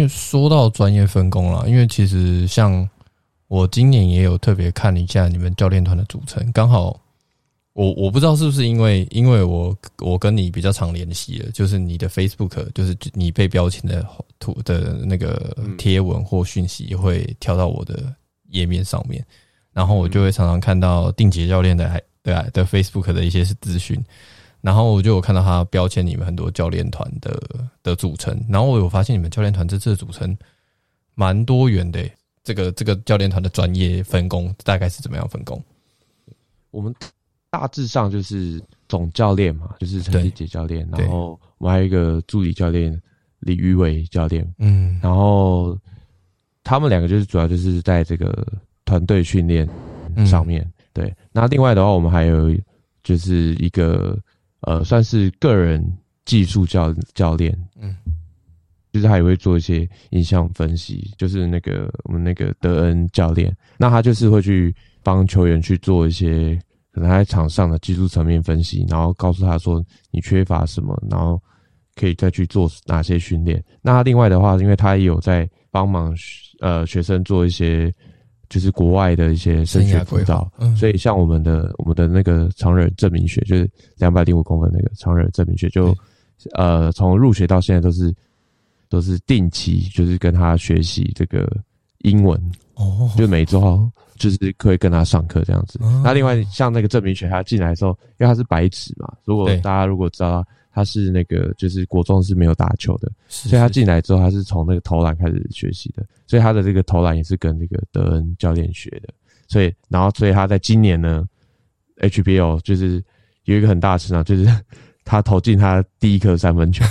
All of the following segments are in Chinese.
因为说到专业分工了，因为其实像我今年也有特别看一下你们教练团的组成，刚好我我不知道是不是因为因为我我跟你比较常联系了，就是你的 Facebook 就是你被标签的图的那个贴文或讯息会跳到我的页面上面，然后我就会常常看到定杰教练的还对啊的 Facebook 的一些资讯。然后我就有看到他标签你们很多教练团的的组成，然后我有发现你们教练团这次的组成蛮多元的。这个这个教练团的专业分工大概是怎么样分工？我们大致上就是总教练嘛，就是陈立杰教练，然后我们还有一个助理教练李玉伟教练，嗯，然后他们两个就是主要就是在这个团队训练上面，对。那另外的话，我们还有就是一个。呃，算是个人技术教教练，嗯，就是他也会做一些影像分析，就是那个我们那个德恩教练，那他就是会去帮球员去做一些可能在场上的技术层面分析，然后告诉他说你缺乏什么，然后可以再去做哪些训练。那另外的话，因为他也有在帮忙呃学生做一些。就是国外的一些升学辅导，所以像我们的我们的那个常人证明学，就是两百零五公分那个常人证明学，就呃从入学到现在都是都是定期，就是跟他学习这个英文。哦，就每周就是可以跟他上课这样子。那另外像那个证明学，他进来的时候，因为他是白纸嘛，如果大家如果知道。他是那个，就是国中是没有打球的，所以他进来之后，他是从那个投篮开始学习的，所以他的这个投篮也是跟那个德恩教练学的，所以，然后，所以他在今年呢，HBO 就是有一个很大的成长，就是 他投进他第一颗三分球，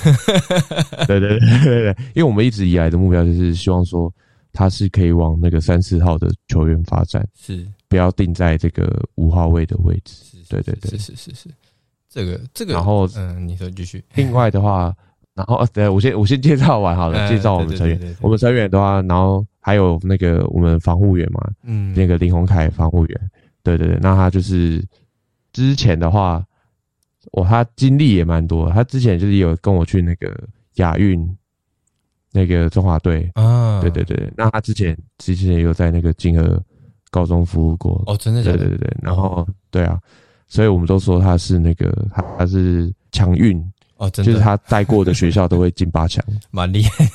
对对对对对，因为我们一直以来的目标就是希望说他是可以往那个三四号的球员发展，是。不要定在这个五号位的位置，对对对，是是是是。这个这个，然后嗯，你说继续。另外的话，然后对我先我先介绍完好了，介绍我们成员。我们成员的话，然后还有那个我们防护员嘛，嗯，那个林宏凯防护员，对对对，那他就是之前的话，我他经历也蛮多，他之前就是有跟我去那个亚运那个中华队。啊，对对对，那他之前之前也有在那个金河高中服务过。哦，真的，对对对对，然后对啊。所以我们都说他是那个他他是强运哦，就是他带过的学校都会进八强，蛮厉害。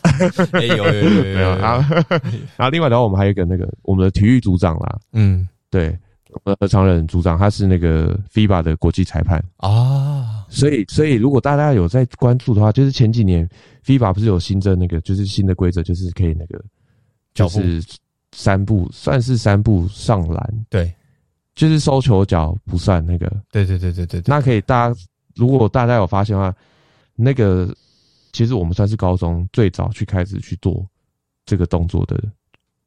有有有有有啊！然后另外的话，我们还有一个那个我们的体育组长啦，嗯，对，我们何长仁组长他是那个 FIBA 的国际裁判啊。所以所以如果大家有在关注的话，就是前几年 FIBA 不是有新增那个就是新的规则，就是可以那个就是三步算是三步上篮，对。就是收球脚不算那个，对对对对对。那可以，大家如果大家有发现的话，那个其实我们算是高中最早去开始去做这个动作的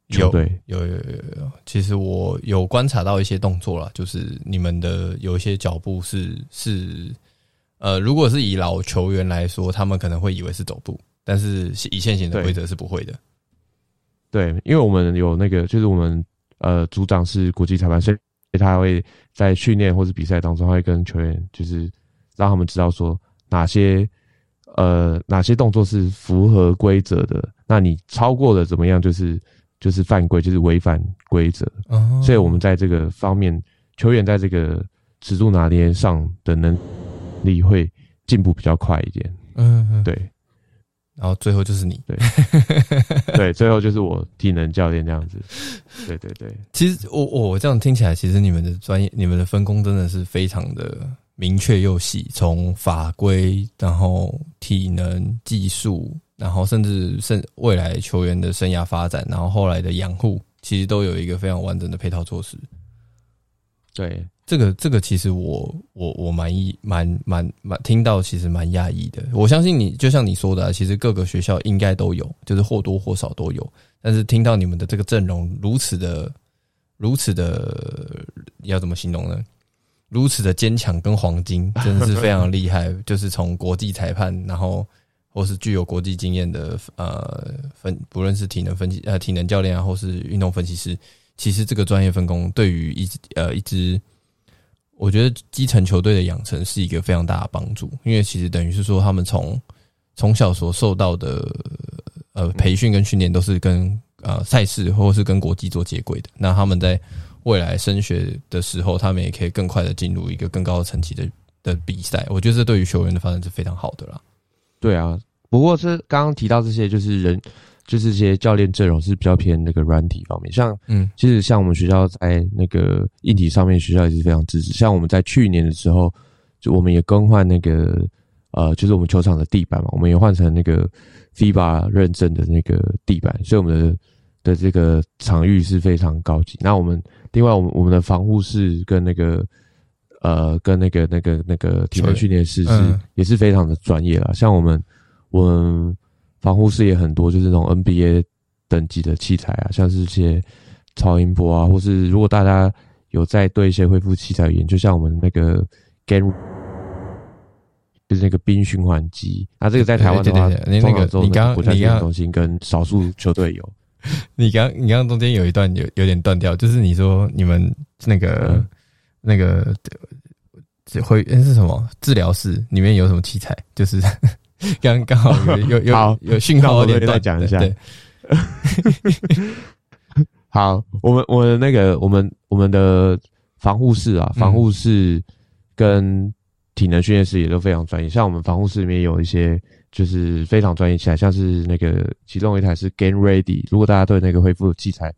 球队。有有有有有，其实我有观察到一些动作了，就是你们的有一些脚步是是，呃，如果是以老球员来说，他们可能会以为是走步，但是以现行的规则是不会的。对，因为我们有那个，就是我们呃组长是国际裁判，所以。他会在训练或是比赛当中，他会跟球员就是让他们知道说哪些呃哪些动作是符合规则的，那你超过了怎么样，就是就是犯规，就是违反规则。所以我们在这个方面，球员在这个尺度拿捏上的能力会进步比较快一点。嗯，对。然后最后就是你，对，对，最后就是我体能教练这样子，对对对。其实我我这样听起来，其实你们的专业、你们的分工真的是非常的明确又细，从法规，然后体能、技术，然后甚至甚未来球员的生涯发展，然后后来的养护，其实都有一个非常完整的配套措施。对，这个这个其实我我我蛮意蛮蛮蛮听到，其实蛮讶异的。我相信你，就像你说的，其实各个学校应该都有，就是或多或少都有。但是听到你们的这个阵容如此的如此的，要怎么形容呢？如此的坚强跟黄金，真的是非常厉害。就是从国际裁判，然后或是具有国际经验的呃分，不论是体能分析呃体能教练啊，或是运动分析师。其实这个专业分工对于一支呃一支，我觉得基层球队的养成是一个非常大的帮助，因为其实等于是说他们从从小所受到的呃培训跟训练都是跟呃赛事或是跟国际做接轨的，那他们在未来升学的时候，他们也可以更快的进入一个更高的层级的的比赛。我觉得这对于球员的发展是非常好的啦。对啊，不过是刚刚提到这些，就是人。就是这些教练阵容是比较偏那个软体方面，像嗯，其实像我们学校在那个硬体上面，学校也是非常支持。像我们在去年的时候，就我们也更换那个呃，就是我们球场的地板嘛，我们也换成那个 FIBA 认证的那个地板，所以我们的的这个场域是非常高级。那我们另外，我们我们的防护室跟那个呃，跟那个那个那个体能训练室是也是非常的专业了。像我们我们。防护室也很多，就是那种 NBA 等级的器材啊，像是些超音波啊，或是如果大家有在对一些恢复器材研究，像我们那个 Game，就是那个冰循环机，那这个在台湾的话，你那个你刚你刚中心跟少数球队有，你刚你刚刚中间有一段有有点断掉，就是你说你们那个那个会是什么？治疗室里面有什么器材，就是。刚刚好有有有有讯号，我再讲一下。好，我们我们那个我们我们的防护室啊，防护室跟体能训练室也都非常专业。像我们防护室里面有一些就是非常专业起来，像是那个其中一台是 Gain Ready。如果大家对那个恢复器材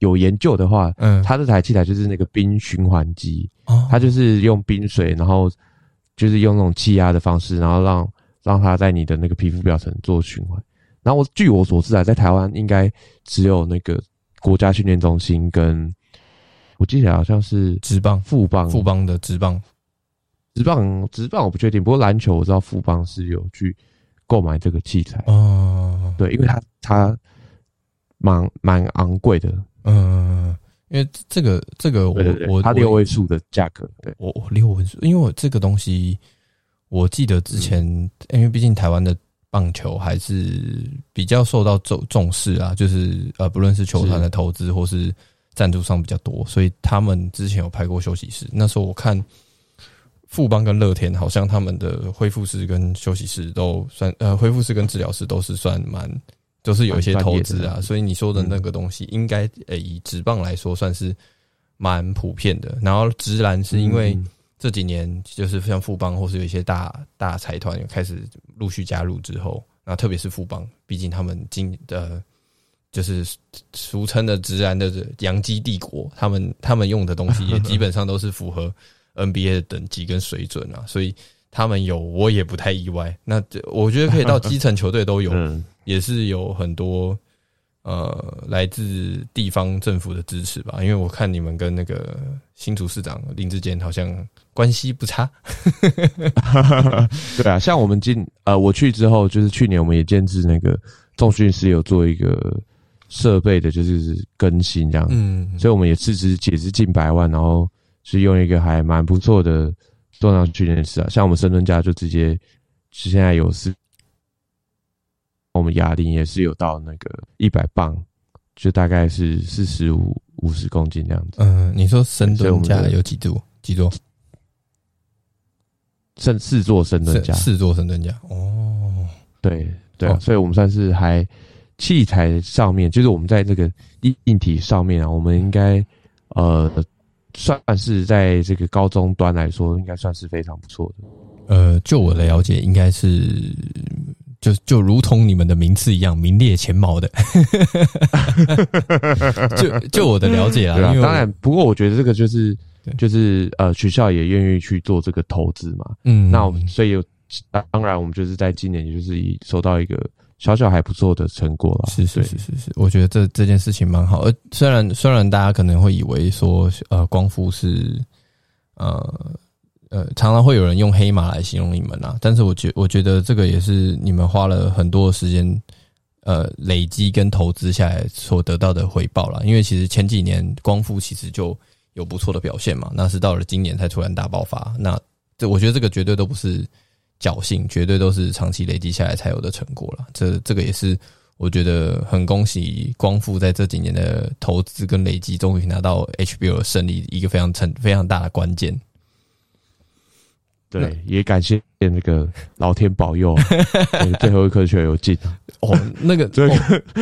有研究的话，嗯，它这台器材就是那个冰循环机，哦它就是用冰水，然后就是用那种气压的方式，然后让让它在你的那个皮肤表层做循环，然后我据我所知啊，在台湾应该只有那个国家训练中心跟，我记起来好像是职棒富邦。富邦的职棒，职棒职棒我不确定，不过篮球我知道富邦是有去购买这个器材。哦，对，因为它它蛮蛮昂贵的，嗯，因为这个这个我我它六位数的价格，对。我我六位数，因为我这个东西。我记得之前，因为毕竟台湾的棒球还是比较受到重重视啊，就是呃，不论是球团的投资或是赞助商比较多，所以他们之前有拍过休息室。那时候我看富邦跟乐天，好像他们的恢复室跟休息室都算呃，恢复室跟治疗室都是算蛮，就是有一些投资啊。所以你说的那个东西，应该呃以职棒来说算是蛮普遍的。然后直篮是因为。这几年就是像富邦或是有一些大大财团开始陆续加入之后，那特别是富邦，毕竟他们今呃，就是俗称的直男的洋基帝国，他们他们用的东西 也基本上都是符合 NBA 的等级跟水准啊，所以他们有我也不太意外。那我觉得可以到基层球队都有，也是有很多。呃，来自地方政府的支持吧，因为我看你们跟那个新竹市长林志坚好像关系不差。对啊，像我们进呃，我去之后，就是去年我们也建制那个重训师有做一个设备的，就是更新这样，嗯，所以我们也斥资也是近百万，然后是用一个还蛮不错的重量训练室啊，像我们深蹲架就直接是现在有是。我们哑铃也是有到那个一百磅，就大概是四十五五十公斤这样子。嗯，你说深蹲架有几座？几座？四四座深蹲架，四座深蹲架。哦，对对，所以我们算是还器材上面，就是我们在这个硬硬体上面啊，我们应该呃算是在这个高中端来说，应该算是非常不错的。呃，就我的了解，应该是。就就如同你们的名次一样，名列前茅的。就就我的了解啊，当然，不过我觉得这个就是就是呃，学校也愿意去做这个投资嘛。嗯，那我们所以当然，我们就是在今年，就是以收到一个小小还不错的成果了。是是是是是，我觉得这这件事情蛮好。而虽然虽然大家可能会以为说，呃，光复是呃呃，常常会有人用黑马来形容你们啊，但是我觉我觉得这个也是你们花了很多时间。呃，累积跟投资下来所得到的回报了，因为其实前几年光复其实就有不错的表现嘛，那是到了今年才突然大爆发。那这我觉得这个绝对都不是侥幸，绝对都是长期累积下来才有的成果了。这这个也是我觉得很恭喜光复在这几年的投资跟累积，终于拿到 HBO 胜利一个非常成非常大的关键。对，也感谢那个 老天保佑，最后一颗球有进 哦。那个最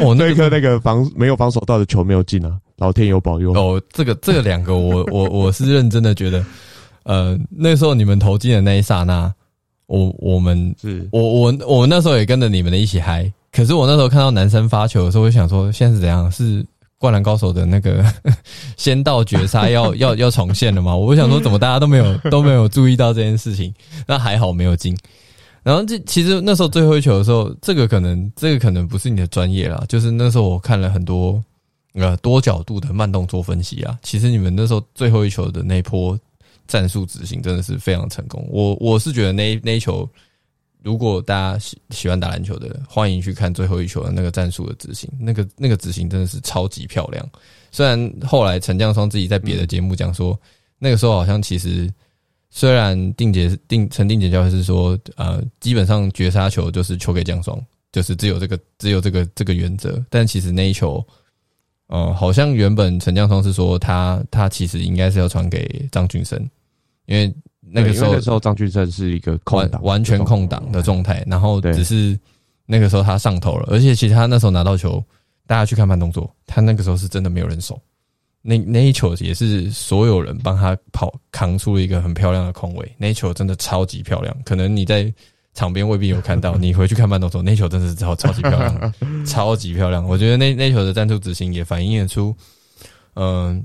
哦，那一颗那个防没有防守到的球没有进啊，老天有保佑哦。这个这个两个，我我我是认真的觉得，呃，那时候你们投进的那一刹那，我我们是我我我那时候也跟着你们的一起嗨。可是我那时候看到男生发球的时候，我想说现在是怎样？是。灌篮高手的那个 先到绝杀 要要要重现了吗？我想说，怎么大家都没有 都没有注意到这件事情？那还好没有进。然后这其实那时候最后一球的时候，这个可能这个可能不是你的专业啦。就是那时候我看了很多呃多角度的慢动作分析啊。其实你们那时候最后一球的那波战术执行真的是非常成功。我我是觉得那那一球。如果大家喜喜欢打篮球的，欢迎去看最后一球的那个战术的执行，那个那个执行真的是超级漂亮。虽然后来陈将双自己在别的节目讲说，那个时候好像其实虽然定杰定陈定杰教是说，呃，基本上绝杀球就是球给江双，就是只有这个只有这个这个原则。但其实那一球，呃，好像原本陈将双是说他他其实应该是要传给张俊生，因为。那个时候，那时候张俊生是一个空档，完全空档的状态，然后只是那个时候他上头了，而且其实他那时候拿到球，大家去看慢动作，他那个时候是真的没有人守，那那一球也是所有人帮他跑扛出了一个很漂亮的空位，那一球真的超级漂亮，可能你在场边未必有看到，你回去看慢动作，那球真的是超超级漂亮，超级漂亮，我觉得那那球的战术执行也反映出，嗯，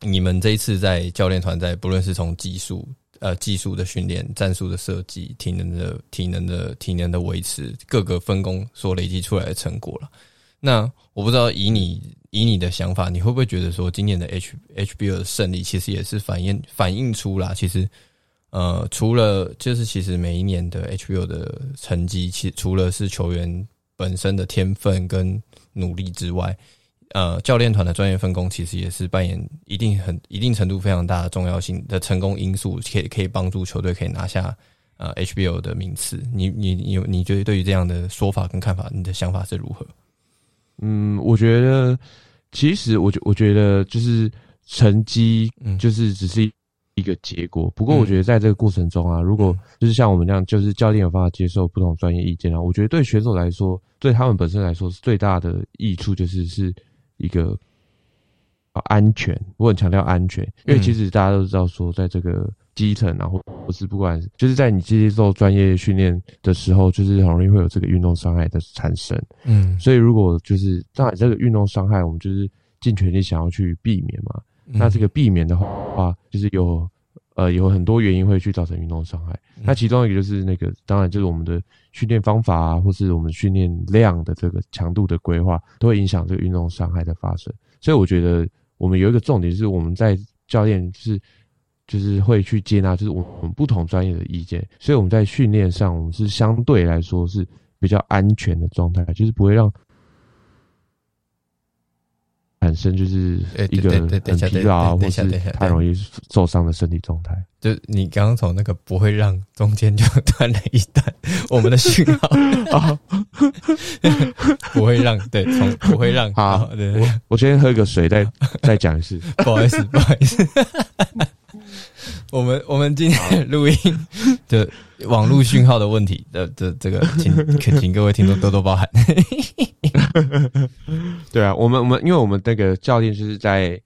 你们这一次在教练团在不论是从技术。呃，技术的训练、战术的设计、体能的、体能的、体能的维持，各个分工所累积出来的成果了。那我不知道，以你以你的想法，你会不会觉得说，今年的 H HBL 的胜利，其实也是反映反映出啦，其实，呃，除了就是其实每一年的 HBL 的成绩，其除了是球员本身的天分跟努力之外。呃，教练团的专业分工其实也是扮演一定很一定程度非常大的重要性的成功因素，可以可以帮助球队可以拿下呃 HBO 的名次。你你你你觉得对于这样的说法跟看法，你的想法是如何？嗯，我觉得其实我觉我觉得就是成绩就是只是一个结果。不过我觉得在这个过程中啊，如果就是像我们这样，就是教练有办法接受不同专业意见啊，我觉得对选手来说，对他们本身来说是最大的益处，就是是。一个安全，我很强调安全，因为其实大家都知道说，在这个基层啊，或不是不管，就是在你接受专业训练的时候，就是很容易会有这个运动伤害的产生。嗯，所以如果就是当然这个运动伤害，我们就是尽全力想要去避免嘛。那这个避免的话，就是有。呃，有很多原因会去造成运动伤害。那其中一个就是那个，当然就是我们的训练方法啊，或是我们训练量的这个强度的规划，都会影响这个运动伤害的发生。所以我觉得我们有一个重点是，我们在教练是就是会去接纳，就是我们不同专业的意见。所以我们在训练上，我们是相对来说是比较安全的状态，就是不会让。产生就是一个很疲劳，或是太容易受伤的身体状态。就你刚刚从那个不会让中间就断了一段我们的讯号 啊，不会让对，从不会让好。我我先喝个水，再 再讲一次。不好意思，不好意思。我们我们今天录音的网络讯号的问题的的这个，请请各位听众多多包涵。对啊，我们我们因为我们那个教练就是在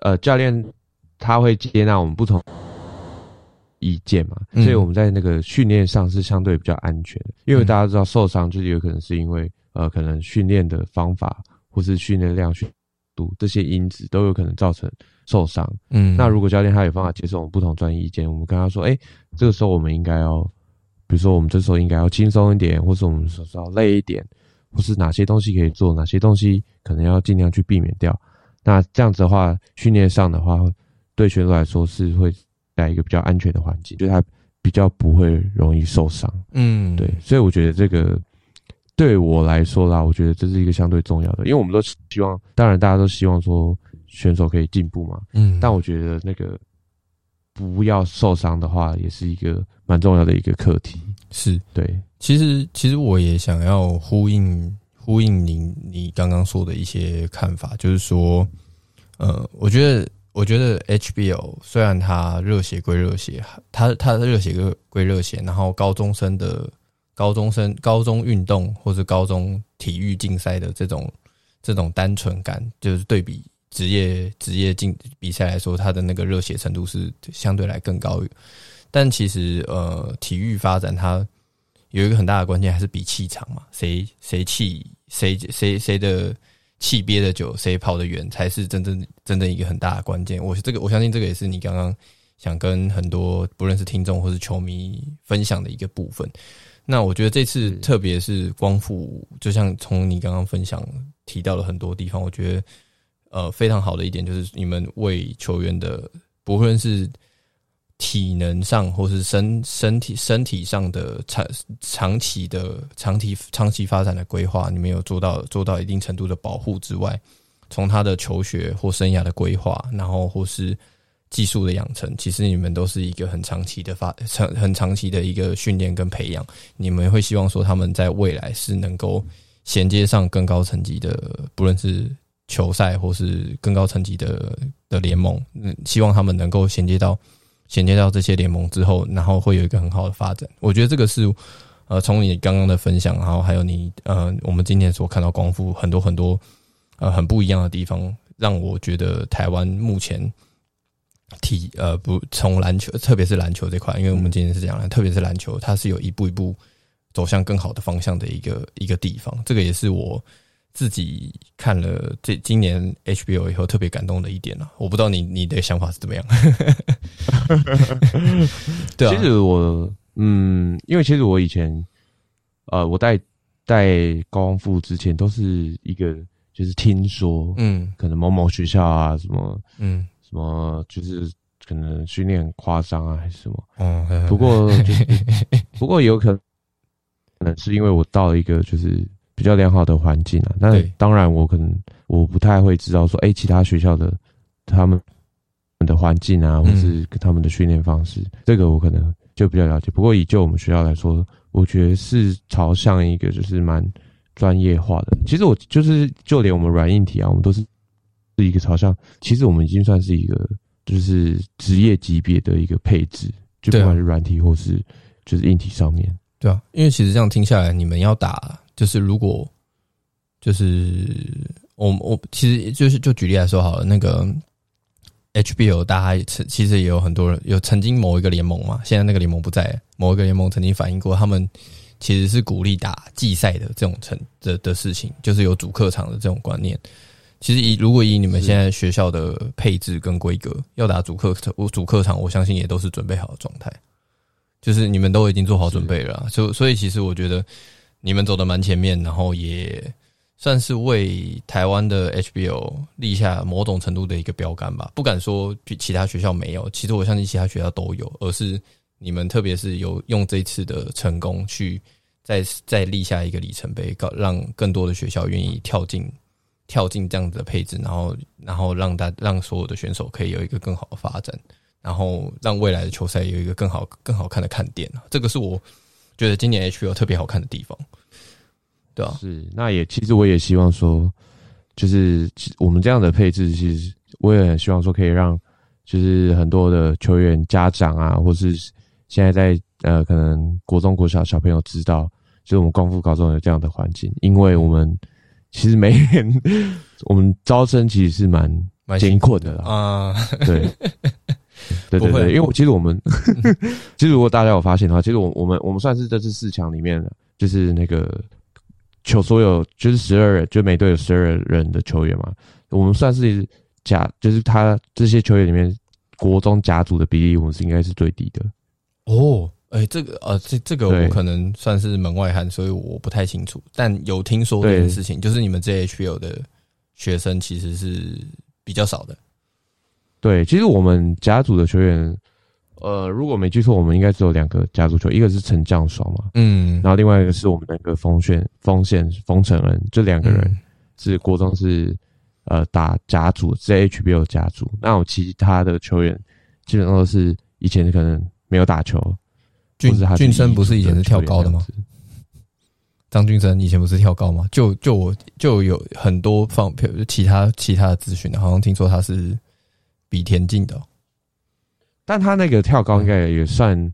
呃，教练他会接纳我们不同意见嘛，所以我们在那个训练上是相对比较安全的。因为大家知道受伤就是有可能是因为呃，可能训练的方法或是训练量、训度这些因子都有可能造成。受伤，嗯，那如果教练他有方法接受我们不同专业意见，我们跟他说，哎，这个时候我们应该要，比如说我们这时候应该要轻松一点，或是我们说要累一点，或是哪些东西可以做，哪些东西可能要尽量去避免掉。那这样子的话，训练上的话，对选手来说是会在一个比较安全的环境，就是他比较不会容易受伤。嗯，对，所以我觉得这个对我来说啦，我觉得这是一个相对重要的，因为我们都希望，当然大家都希望说选手可以进步嘛。嗯，但我觉得那个不要受伤的话，也是一个蛮重要的一个课题。是对，其实其实我也想要呼应。呼应你你刚刚说的一些看法，就是说，呃，我觉得我觉得 HBO 虽然它热血归热血，它它的热血归归热血，然后高中生的高中生高中运动或者高中体育竞赛的这种这种单纯感，就是对比职业职业竞比赛来说，它的那个热血程度是相对来更高。但其实呃，体育发展它有一个很大的关键，还是比气场嘛，谁谁气。谁谁谁的气憋的久，谁跑得远，才是真正真正一个很大的关键。我这个我相信这个也是你刚刚想跟很多不论是听众或是球迷分享的一个部分。那我觉得这次特别是光复，就像从你刚刚分享提到了很多地方，我觉得呃非常好的一点就是你们为球员的不论是。体能上，或是身身体身体上的长长期的长期长期发展的规划，你们有做到做到一定程度的保护之外，从他的求学或生涯的规划，然后或是技术的养成，其实你们都是一个很长期的发长很长期的一个训练跟培养。你们会希望说他们在未来是能够衔接上更高层级的，不论是球赛或是更高层级的的联盟，嗯，希望他们能够衔接到。衔接到这些联盟之后，然后会有一个很好的发展。我觉得这个是，呃，从你刚刚的分享，然后还有你，呃，我们今天所看到光复很多很多，呃，很不一样的地方，让我觉得台湾目前体，呃，不从篮球，特别是篮球这块，因为我们今天是讲的，特别是篮球，它是有一步一步走向更好的方向的一个一个地方。这个也是我。自己看了这今年 HBO 以后特别感动的一点啊，我不知道你你的想法是怎么样。对啊，其实我嗯，因为其实我以前呃，我带带高光复之前都是一个就是听说，嗯，可能某某学校啊什么，嗯，什么就是可能训练很夸张啊还是什么，嗯，不过就是不过有可能可能是因为我到了一个就是。比较良好的环境啊，那当然我可能我不太会知道说，哎，其他学校的他们的环境啊，或是他们的训练方式，这个我可能就比较了解。不过以就我们学校来说，我觉得是朝向一个就是蛮专业化的。其实我就是就连我们软硬体啊，我们都是是一个朝向。其实我们已经算是一个就是职业级别的一个配置，就不管是软体或是就是硬体上面。对啊，因为其实这样听下来，你们要打。就是如果，就是我我其实就是就举例来说好了，那个 HBO 大家其实也有很多人有曾经某一个联盟嘛，现在那个联盟不在，某一个联盟曾经反映过，他们其实是鼓励打季赛的这种成的的事情，就是有主客场的这种观念。其实以如果以你们现在学校的配置跟规格，要打主客场，主客场，我相信也都是准备好的状态，就是你们都已经做好准备了，所所以其实我觉得。你们走的蛮前面，然后也算是为台湾的 HBO 立下某种程度的一个标杆吧。不敢说比其他学校没有，其实我相信其他学校都有，而是你们特别是有用这次的成功去再再立下一个里程碑，搞让更多的学校愿意跳进跳进这样子的配置，然后然后让大让所有的选手可以有一个更好的发展，然后让未来的球赛有一个更好更好看的看点这个是我。觉得今年 HBO 特别好看的地方，对啊，是那也其实我也希望说，就是我们这样的配置，其实我也很希望说可以让，就是很多的球员家长啊，或是现在在呃可能国中国小小朋友知道，就是我们光复高中有这样的环境，因为我们其实每年我们招生其实是蛮蛮艰苦的啦。啊，对。对对对，因为我其实我们，其实如果大家有发现的话，其实我我们我们算是这次四强里面，就是那个球所有就是十二人，就每队有十二人的球员嘛，我们算是甲，就是他这些球员里面国中甲组的比例，我们是应该是最低的。哦哎，这个呃，这这个我可能算是门外汉，所以我不太清楚。但有听说这件事情，就是你们 JHL 的学生其实是比较少的。对，其实我们甲组的球员，呃，如果没记错，我们应该只有两个甲组球员，一个是陈将爽嘛，嗯，然后另外一个是我们那个锋线锋线锋城人，这两个人是国中是呃打甲组 JHL 甲组，那我其他的球员基本上都是以前可能没有打球。俊俊生不是以前是跳高的吗？张俊生以前不是跳高吗？就就我就有很多放票，其他其他的资讯，好像听说他是比田径的，但他那个跳高应该也算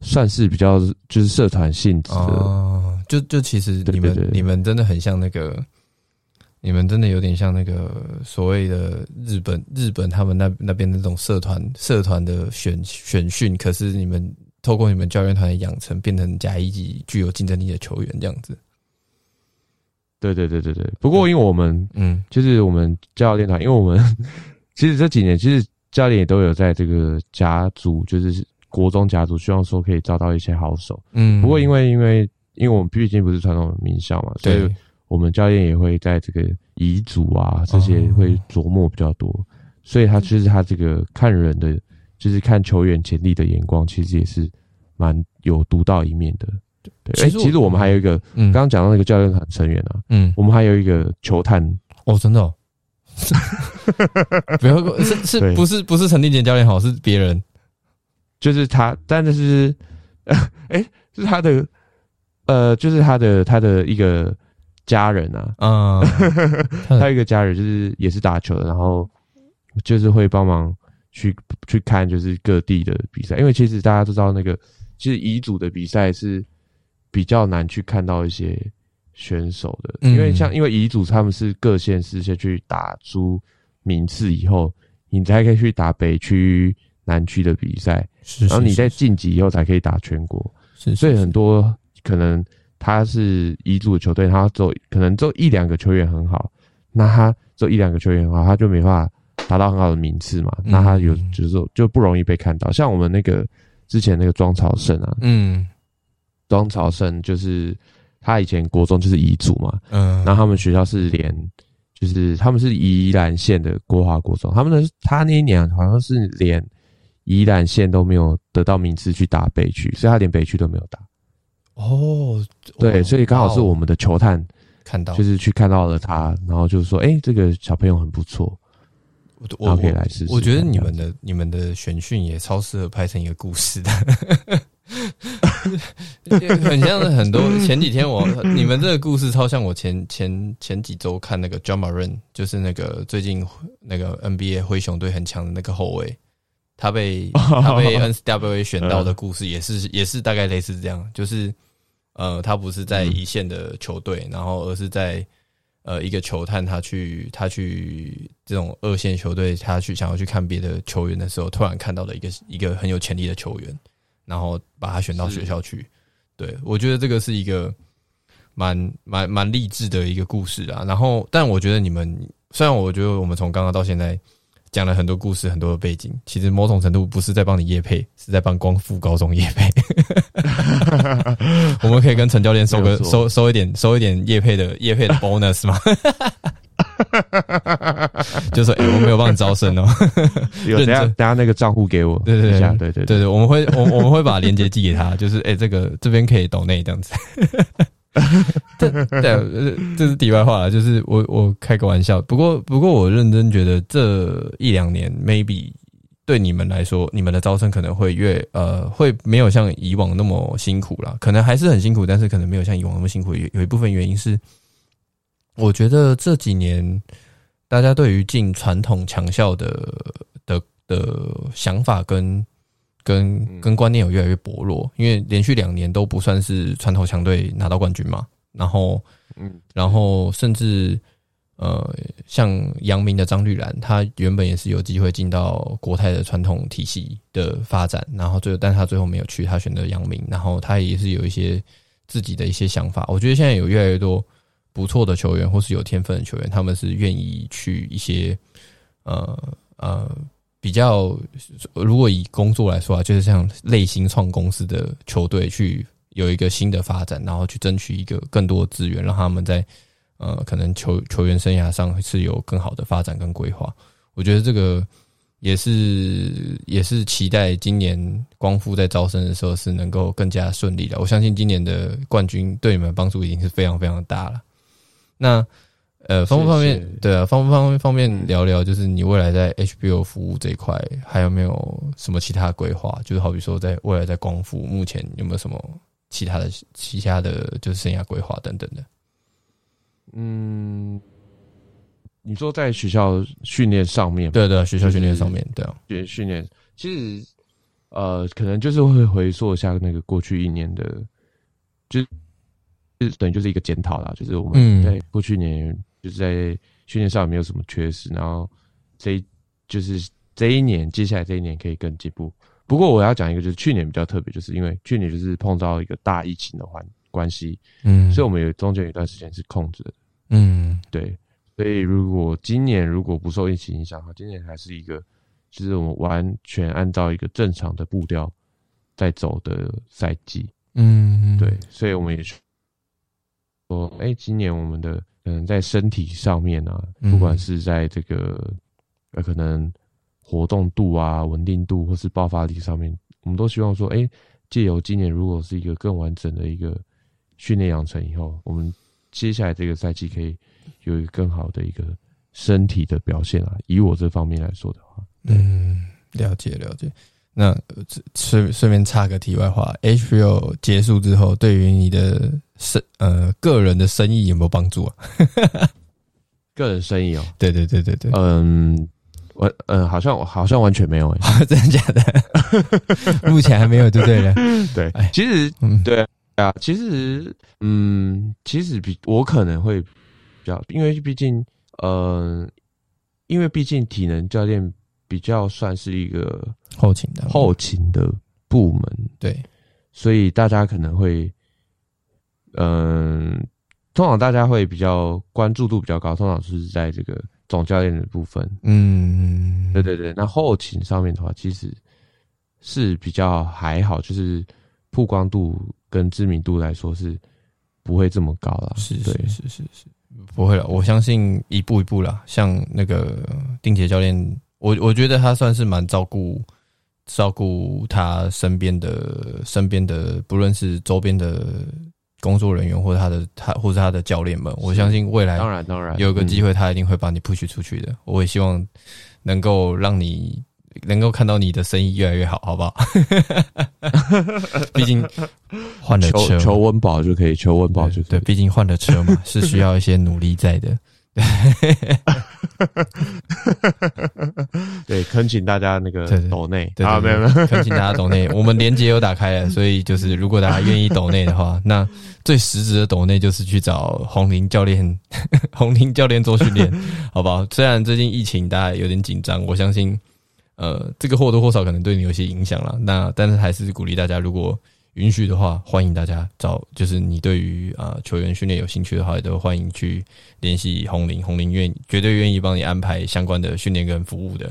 算是比较就是社团性质的。就就其实你们你们真的很像那个，你们真的有点像那个所谓的日本日本他们那那边那种社团社团的选选训，可是你们。透过你们教练团的养成，变成甲一级具有竞争力的球员，这样子。对对对对对。不过，因为我们，嗯，就是我们教练团，因为我们 其实这几年，其实教练也都有在这个甲组，就是国中甲组，希望说可以招到一些好手。嗯。不过，因为因为因为我们毕竟不是传统名校嘛，所以我们教练也会在这个乙组啊这些会琢磨比较多，所以他其实他这个看人的。就是看球员潜力的眼光，其实也是蛮有独到一面的。对，哎，其实我们还有一个，刚刚讲到那个教练团成员啊，嗯，我们还有一个球探哦，真的，不要是是不是不是陈立杰教练好，是别人，就是他，但是，哎，是他的，呃，就是他的他的一个家人啊，嗯，他有一个家人，就是也是打球的，然后就是会帮忙。去去看就是各地的比赛，因为其实大家都知道那个，其实乙组的比赛是比较难去看到一些选手的，因为像因为乙组他们是各县市先去打出名次以后，你才可以去打北区、南区的比赛，然后你在晋级以后才可以打全国。所以很多可能他是乙组的球队，他走可能走一两个球员很好，那他走一两个球员的话，他就没办法。达到很好的名次嘛，那他有就是说就不容易被看到。像我们那个之前那个庄朝胜啊，嗯，庄朝胜就是他以前国中就是彝族嘛，嗯，然后他们学校是连就是他们是宜兰县的国华国中，他们的他那一年好像是连宜兰县都没有得到名次去打北区，所以他连北区都没有打。哦，对，所以刚好是我们的球探看到，就是去看到了他，然后就是说，哎，这个小朋友很不错。我我我觉得你们的你们的选训也超适合拍成一个故事的，很像很多前几天我你们这个故事超像我前前前几周看那个 John Marin，就是那个最近那个 NBA 灰熊队很强的那个后卫，他被 他被 NCAA 选到的故事也是也是大概类似这样，就是呃他不是在一线的球队，然后而是在。呃，一个球探，他去他去这种二线球队，他去想要去看别的球员的时候，突然看到了一个一个很有潜力的球员，然后把他选到学校去。对我觉得这个是一个蛮蛮蛮励志的一个故事啊。然后，但我觉得你们虽然我觉得我们从刚刚到现在。讲了很多故事，很多的背景，其实某种程度不是在帮你叶配，是在帮光复高中叶配。我们可以跟陈教练收个收收一点收一点叶配的叶配的 bonus 吗？就说哎，我没有帮你招生哦。有等下等下那个账户给我，对对对对对对对，我们会我我们会把链接寄给他，就是哎，这个这边可以抖内这样子。对对，这是题外话了，就是我我开个玩笑。不过不过，我认真觉得这一两年，maybe 对你们来说，你们的招生可能会越呃，会没有像以往那么辛苦了。可能还是很辛苦，但是可能没有像以往那么辛苦。有有一部分原因是，我觉得这几年大家对于进传统强校的的的想法跟。跟跟观念有越来越薄弱，因为连续两年都不算是传统强队拿到冠军嘛，然后，嗯，然后甚至呃，像阳明的张绿兰，他原本也是有机会进到国泰的传统体系的发展，然后最后，但他最后没有去，他选择阳明，然后他也是有一些自己的一些想法。我觉得现在有越来越多不错的球员，或是有天分的球员，他们是愿意去一些呃呃。比较，如果以工作来说啊，就是像类新创公司的球队去有一个新的发展，然后去争取一个更多的资源，让他们在呃可能球球员生涯上是有更好的发展跟规划。我觉得这个也是也是期待今年光复在招生的时候是能够更加顺利的。我相信今年的冠军对你们帮助已经是非常非常大了。那。呃，方不方便？对啊，方不方便？方便聊聊，就是你未来在 HBO 服务这一块，还有没有什么其他规划？就是好比说，在未来在光复，目前有没有什么其他的、其他的就是生涯规划等等的？嗯，你说在学校训练上面，对对，学校训练上面，对啊，训训练，其实呃，可能就是会回溯一下那个过去一年的，就是就等于就是一个检讨啦，就是我们在过去年。就是在训练上没有什么缺失，然后这就是这一年，接下来这一年可以更进步。不过我要讲一个，就是去年比较特别，就是因为去年就是碰到一个大疫情的环关系，嗯，所以我们有中间有一段时间是控制的，嗯，对。所以如果今年如果不受疫情影响的话，今年还是一个就是我们完全按照一个正常的步调在走的赛季，嗯，对。所以我们也说，哎，今年我们的。嗯，在身体上面啊，不管是在这个呃，可能活动度啊、稳定度或是爆发力上面，我们都希望说，哎，借由今年如果是一个更完整的一个训练养成以后，我们接下来这个赛季可以有一个更好的一个身体的表现啊。以我这方面来说的话，嗯，了解了解。那顺顺便插个题外话，HBO 结束之后，对于你的生呃个人的生意有没有帮助啊？个人生意哦，对对对对对，嗯，我嗯好像好像完全没有哎，真的假的？目前还没有，对不对？对，其实对啊，其实嗯，其实比我可能会比较，因为毕竟呃，因为毕竟体能教练。比较算是一个后勤的。后勤的部门，对，所以大家可能会，嗯，通常大家会比较关注度比较高，通常是在这个总教练的部分，嗯，对对对。那后勤上面的话，其实是比较还好，就是曝光度跟知名度来说是不会这么高了，是是是是是，不会了，我相信一步一步啦，像那个丁杰教练。我我觉得他算是蛮照顾照顾他身边的身边的，不论是周边的工作人员，或者他的他或者他的教练们。我相信未来当然当然有个机会，他一定会把你 push 出去的。我也希望能够让你能够看到你的生意越来越好，好不好？毕竟换了车，求温饱就可以，求温饱就对。毕竟换了车嘛，是需要一些努力在的。对，恳请大家那个抖内啊，没有没有，恳请大家抖内。我们连接有打开了，所以就是如果大家愿意抖内的话，那最实质的抖内就是去找红林教练，红林教练做训练，好不好？虽然最近疫情大家有点紧张，我相信呃，这个或多或少可能对你有些影响了。那但是还是鼓励大家，如果。允许的话，欢迎大家找，就是你对于啊球员训练有兴趣的话，也都欢迎去联系红林，红林愿绝对愿意帮你安排相关的训练跟服务的，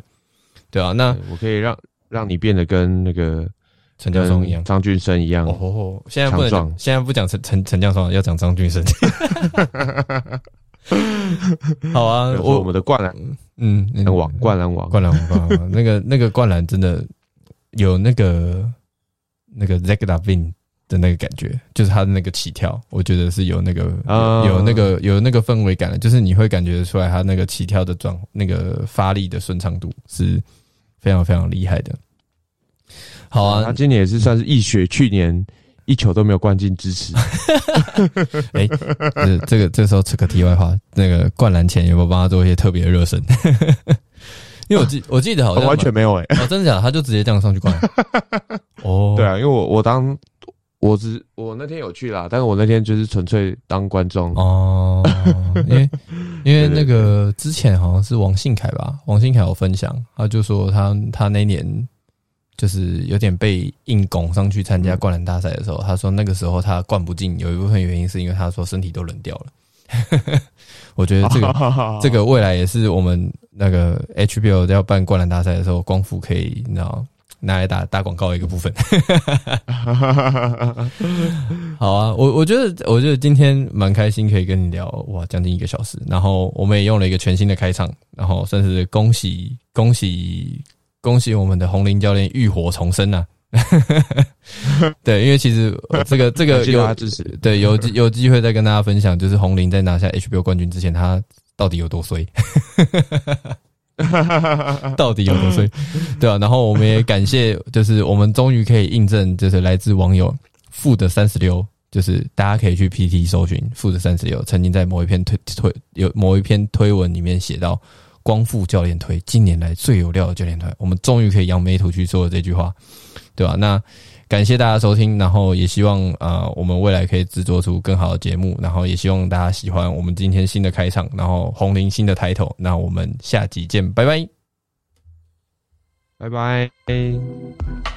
对啊，那我可以让让你变得跟那个陈教授一样，张俊生一样。哦，现在不讲，现在不讲陈陈陈教授，要讲张俊生。好啊，我我们的灌篮，嗯，那个网灌篮网，灌篮网，那个那个灌篮真的有那个。那个 Lavin 的那个感觉，就是他的那个起跳，我觉得是有那个有那个有那个氛围感的，就是你会感觉出来他那个起跳的状，那个发力的顺畅度是非常非常厉害的。好啊，他今年也是算是一雪，去年一球都没有灌进支持。哎，这这个这时候扯个题外话，那个灌篮前有没有帮他做一些特别的热身？因为我记我记得好像完全没有哎，哦，真的假？的？他就直接这样上去灌。哦，对啊，因为我我当我只我那天有去啦，但是我那天就是纯粹当观众哦。因为 因为那个之前好像是王信凯吧，王信凯有分享，他就说他他那年就是有点被硬拱上去参加灌篮大赛的时候，他说那个时候他灌不进，有一部分原因是因为他说身体都冷掉了。我觉得这个 这个未来也是我们那个 HBO 要办灌篮大赛的时候，光复可以你知道拿来打打广告一个部分。好啊，我我觉得我觉得今天蛮开心，可以跟你聊哇将近一个小时，然后我们也用了一个全新的开场，然后算是恭喜恭喜恭喜我们的红林教练浴火重生呐！对，因为其实这个这个有支持，对有有机会再跟大家分享，就是红林在拿下 HBO 冠军之前，他到底有多衰，到底有多衰，对啊，然后我们也感谢，就是我们终于可以印证，就是来自网友负的三十六，就是大家可以去 PT 搜寻负的三十六，曾经在某一篇推推有某一篇推文里面写到光复教练推近年来最有料的教练团，我们终于可以扬眉吐气说这句话。对吧？那感谢大家收听，然后也希望啊，我们未来可以制作出更好的节目，然后也希望大家喜欢我们今天新的开场，然后红林新的抬头。那我们下集见，拜拜，拜拜。